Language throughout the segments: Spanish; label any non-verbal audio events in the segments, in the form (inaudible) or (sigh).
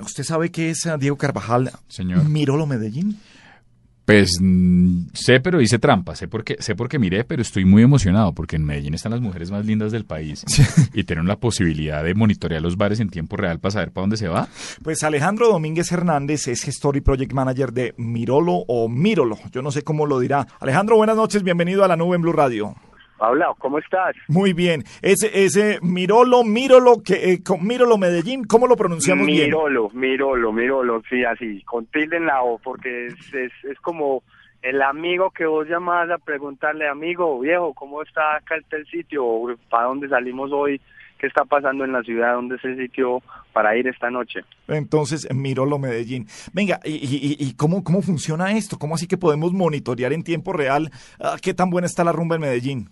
¿Usted sabe qué es uh, Diego Carvajal? Señor. Mirolo Medellín. Pues mm, sé, pero hice trampa. Sé porque, sé porque miré, pero estoy muy emocionado porque en Medellín están las mujeres más lindas del país y tienen la posibilidad de monitorear los bares en tiempo real para saber para dónde se va. Pues Alejandro Domínguez Hernández es gestor y project manager de Mirolo o Mirolo. Yo no sé cómo lo dirá. Alejandro, buenas noches. Bienvenido a la nube en Blue Radio. Hola, ¿cómo estás? Muy bien. Ese, ese Mirolo, Mirolo, que, eh, con Mirolo Medellín, ¿cómo lo pronunciamos bien? Mirolo, Mirolo, Mirolo, sí, así, con tilde en la O, porque es, es, es como el amigo que vos llamás a preguntarle, amigo, viejo, ¿cómo está acá el sitio? ¿O ¿Para dónde salimos hoy? ¿Qué está pasando en la ciudad? ¿Dónde es el sitio para ir esta noche? Entonces, Mirolo Medellín. Venga, ¿y, y, y cómo, cómo funciona esto? ¿Cómo así que podemos monitorear en tiempo real ah, qué tan buena está la rumba en Medellín?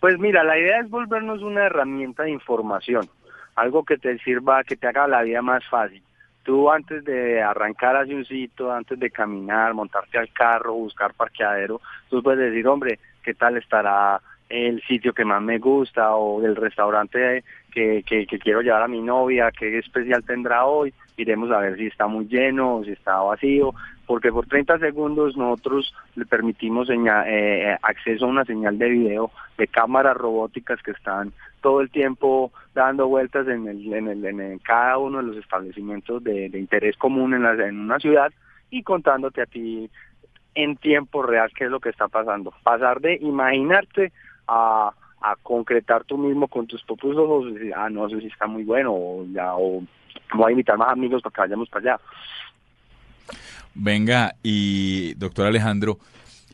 Pues mira, la idea es volvernos una herramienta de información, algo que te sirva, que te haga la vida más fácil. Tú antes de arrancar hacia un sitio, antes de caminar, montarte al carro, buscar parqueadero, tú puedes decir, hombre, ¿qué tal estará el sitio que más me gusta o el restaurante que, que, que quiero llevar a mi novia, qué especial tendrá hoy? Iremos a ver si está muy lleno, si está vacío, porque por 30 segundos nosotros le permitimos eh, acceso a una señal de video de cámaras robóticas que están todo el tiempo dando vueltas en, el, en, el, en cada uno de los establecimientos de, interés común en, la, en una ciudad y contándote a ti en tiempo real qué es lo que está pasando. Pasar de imaginarte a, a concretar tú mismo con tus propios ojos, ah, no, eso sí está muy bueno, o, ya, o voy a invitar más amigos para que vayamos para allá. Venga, y doctor Alejandro,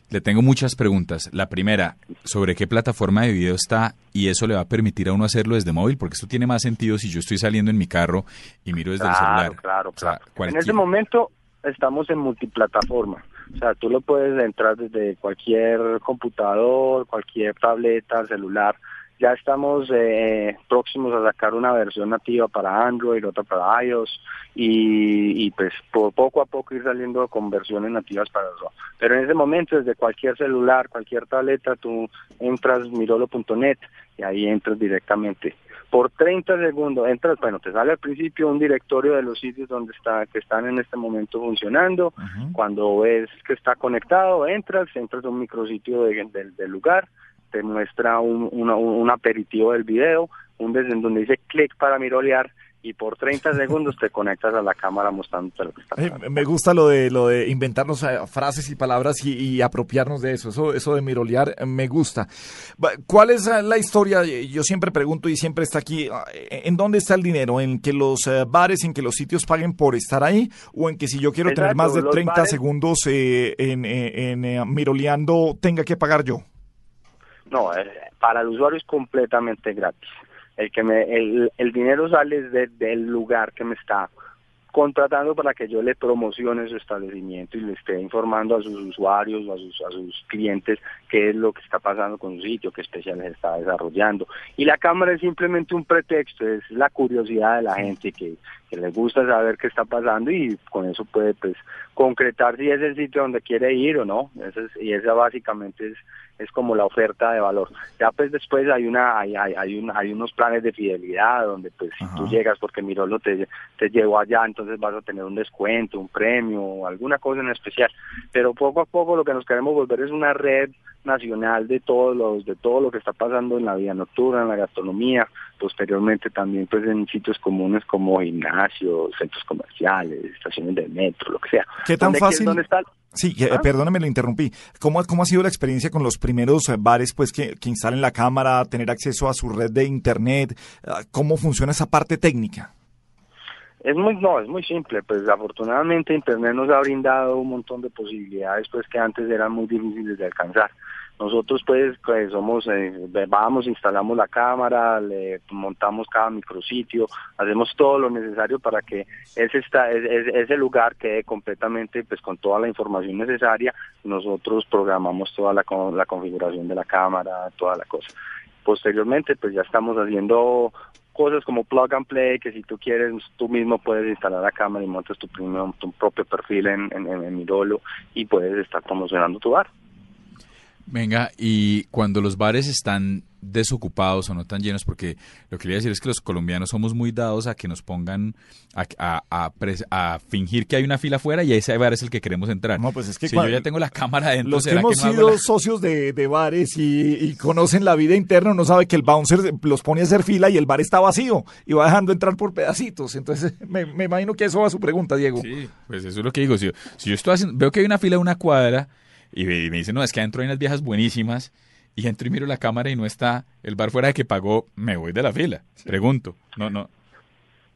le tengo muchas preguntas. La primera, ¿sobre qué plataforma de video está y eso le va a permitir a uno hacerlo desde móvil? Porque esto tiene más sentido si yo estoy saliendo en mi carro y miro desde el celular. Claro, claro. en este momento estamos en multiplataforma. O sea, tú lo puedes entrar desde cualquier computador, cualquier tableta, celular ya estamos eh, próximos a sacar una versión nativa para Android, otra para iOS y, pues poco a poco ir saliendo con versiones nativas para eso. Pero en ese momento desde cualquier celular, cualquier tableta, tú entras mirolo.net y ahí entras directamente. Por 30 segundos entras, bueno, te sale al principio un directorio de los sitios donde está que están en este momento funcionando. Cuando ves que está conectado, entras, entras a un micrositio del lugar te muestra un, un aperitivo del video, un desde donde dice clic para mirolear y por 30 (laughs) segundos te conectas a la cámara mostrándote lo que está pasando. me gusta lo de lo de inventarnos eh, frases y palabras y, apropiarnos de eso. Eso eso de mirolear eh, me gusta. ¿Cuál es eh, la historia? Yo siempre pregunto y siempre está aquí. ¿En dónde está el dinero? ¿En que los bares, en que los sitios paguen por estar ahí? ¿O en que si yo quiero tener más de 30 segundos en, en miroleando tenga que pagar yo? No, eh, para el usuario es completamente gratis. El que me, el, el dinero sale del lugar que me está contratando para que yo le promocione su establecimiento y le esté informando a sus usuarios o a sus, a sus clientes qué es lo que está pasando con su sitio, qué especiales está desarrollando. Y la cámara es simplemente un pretexto, es la curiosidad de la gente que, que le gusta saber qué está pasando y con eso puede pues concretar si es el sitio donde quiere ir o no. y esa básicamente es es como la oferta de valor. Ya pues después hay una hay hay hay, hay unos planes de fidelidad donde pues si tú llegas porque Mirolo te te llevó allá, entonces vas a tener un descuento, un premio, o alguna cosa en especial. Pero poco a poco lo que nos queremos volver es una red nacional de todos los de todo lo que está pasando en la vida nocturna, en la gastronomía, posteriormente también pues en sitios comunes como gimnasios, centros comerciales, estaciones de metro, lo que sea. ¿Qué tan fácil? ¿Dónde está? Sí, ¿Ah? perdóname, lo interrumpí. ¿Cómo, ¿Cómo ha sido la experiencia con los primeros eh, bares pues que, que instalen la cámara, tener acceso a su red de internet? Ah, ¿Cómo funciona esa parte técnica? Es muy, no, es muy simple, pues afortunadamente Internet nos ha brindado un montón de posibilidades pues que antes eran muy difíciles de alcanzar. Nosotros pues, pues somos, eh, vamos, instalamos la cámara, le montamos cada micrositio, hacemos todo lo necesario para que ese, está, ese lugar quede completamente pues con toda la información necesaria. Nosotros programamos toda la, la configuración de la cámara, toda la cosa. Posteriormente pues ya estamos haciendo cosas como plug and play, que si tú quieres, tú mismo puedes instalar la cámara y montas tu, tu propio perfil en, en, en Mirolo y puedes estar promocionando tu bar. Venga, y cuando los bares están desocupados o no tan llenos, porque lo que quería decir es que los colombianos somos muy dados a que nos pongan a, a, fingir que hay una fila afuera y ese bar es el que queremos entrar. No, pues es que si yo ya tengo la cámara dentro, los que hemos sido socios de, bares y, conocen la vida interna, no sabe que el bouncer los pone a hacer fila y el bar está vacío y va dejando entrar por pedacitos. Entonces, (laughs) me, imagino que eso va a su pregunta, Diego. Sí, pues eso es lo que digo. Si, si yo estoy haciendo, veo que hay una fila de una cuadra y me, dice, no, es que adentro hay unas viejas buenísimas. Y entro y miro la cámara y no está el bar fuera de que pagó, me voy de la fila. Pregunto, no, no.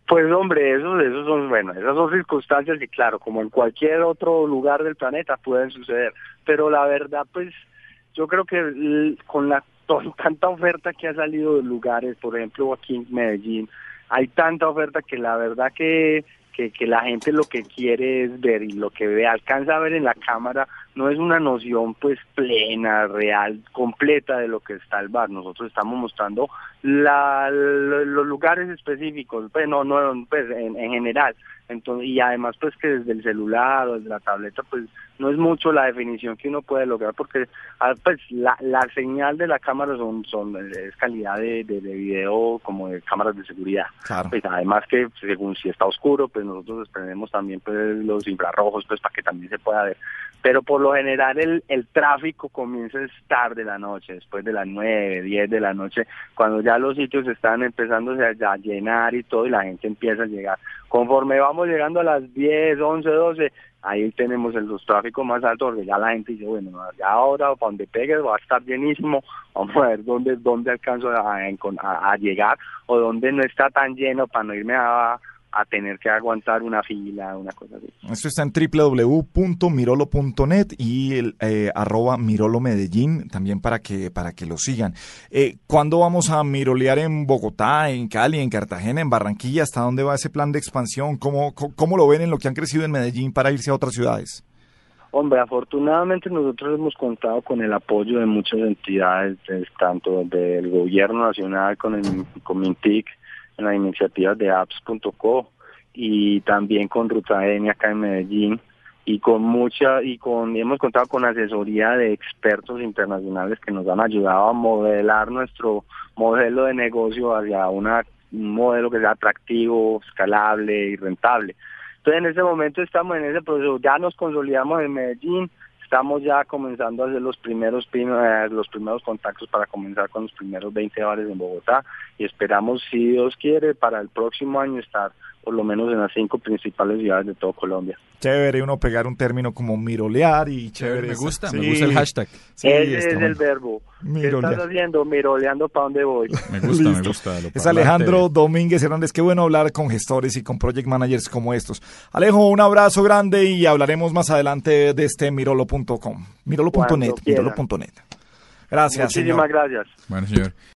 Pues hombre, eso, eso son, bueno, esas son circunstancias y claro, como en cualquier otro lugar del planeta pueden suceder. Pero la verdad, pues, yo creo que con la tanta oferta que ha salido de lugares, por ejemplo aquí en Medellín, hay tanta oferta que la verdad que que, que la gente lo que quiere es ver y lo que ve, alcanza a ver en la cámara no es una noción pues plena, real, completa de lo que está el bar. Nosotros estamos mostrando la, los lugares específicos, pues no, no, pues en, en general. Entonces, y además pues que desde el celular o desde la tableta pues no es mucho la definición que uno puede lograr porque ah, pues la, la señal de la cámara son, son es calidad de, de, video como de cámaras de seguridad. Pues además que según si está oscuro pues nosotros desprendemos también pues los infrarrojos pues para que también se pueda ver. Pero por lo general el, el tráfico comienza estar de la noche, después de las 9, 10 de la noche, cuando ya los sitios están empezando a llenar y todo y la gente empieza a llegar. Conforme vamos llegando a las 10, 11, 12, ahí tenemos el, los tráficos más altos porque ya la gente dice, bueno, ya ahora para donde pegue va a estar llenísimo, (laughs) vamos a ver dónde, dónde alcanzo a llegar o dónde no está tan lleno para no irme a, a tener que aguantar una fila, una cosa así. Esto está en www.mirolo.net y el eh, arroba Mirolo Medellín también para que, para que lo sigan. Eh, ¿Cuándo vamos a mirolear en Bogotá, en Cali, en Cartagena, en Barranquilla? ¿Hasta dónde va ese plan de expansión? ¿Cómo, cómo lo ven en lo que han crecido en Medellín para irse a otras ciudades? Hombre, afortunadamente nosotros hemos contado con el apoyo de muchas entidades, tanto del gobierno nacional con el con Mintic, en las iniciativas de apps.co y también con Ruta N acá en Medellín y con mucha y con hemos contado con asesoría de expertos internacionales que nos han ayudado a modelar nuestro modelo de negocio hacia una, un modelo que sea atractivo, escalable y rentable. Entonces en ese momento estamos en ese proceso, ya nos consolidamos en Medellín, estamos ya comenzando a hacer los primeros eh, los primeros contactos para comenzar con los primeros 20 bares en Bogotá y esperamos, si Dios quiere, para el próximo año estar por lo menos en las cinco principales ciudades de todo Colombia. Chévere uno pegar un término como mirolear y chévere. Me gusta, me gusta el hashtag. Ese es el verbo. ¿Qué estás haciendo? Miroleando para dónde voy. (laughs) Me gusta, me gusta. Es Alejandro Domínguez Hernández. Qué bueno hablar con gestores y con project managers como estos. Alejo, un abrazo grande y hablaremos más adelante de este mirolo.com. Mirolo.net, mirolo.net. Gracias, Muchísimas gracias. Bueno, señor.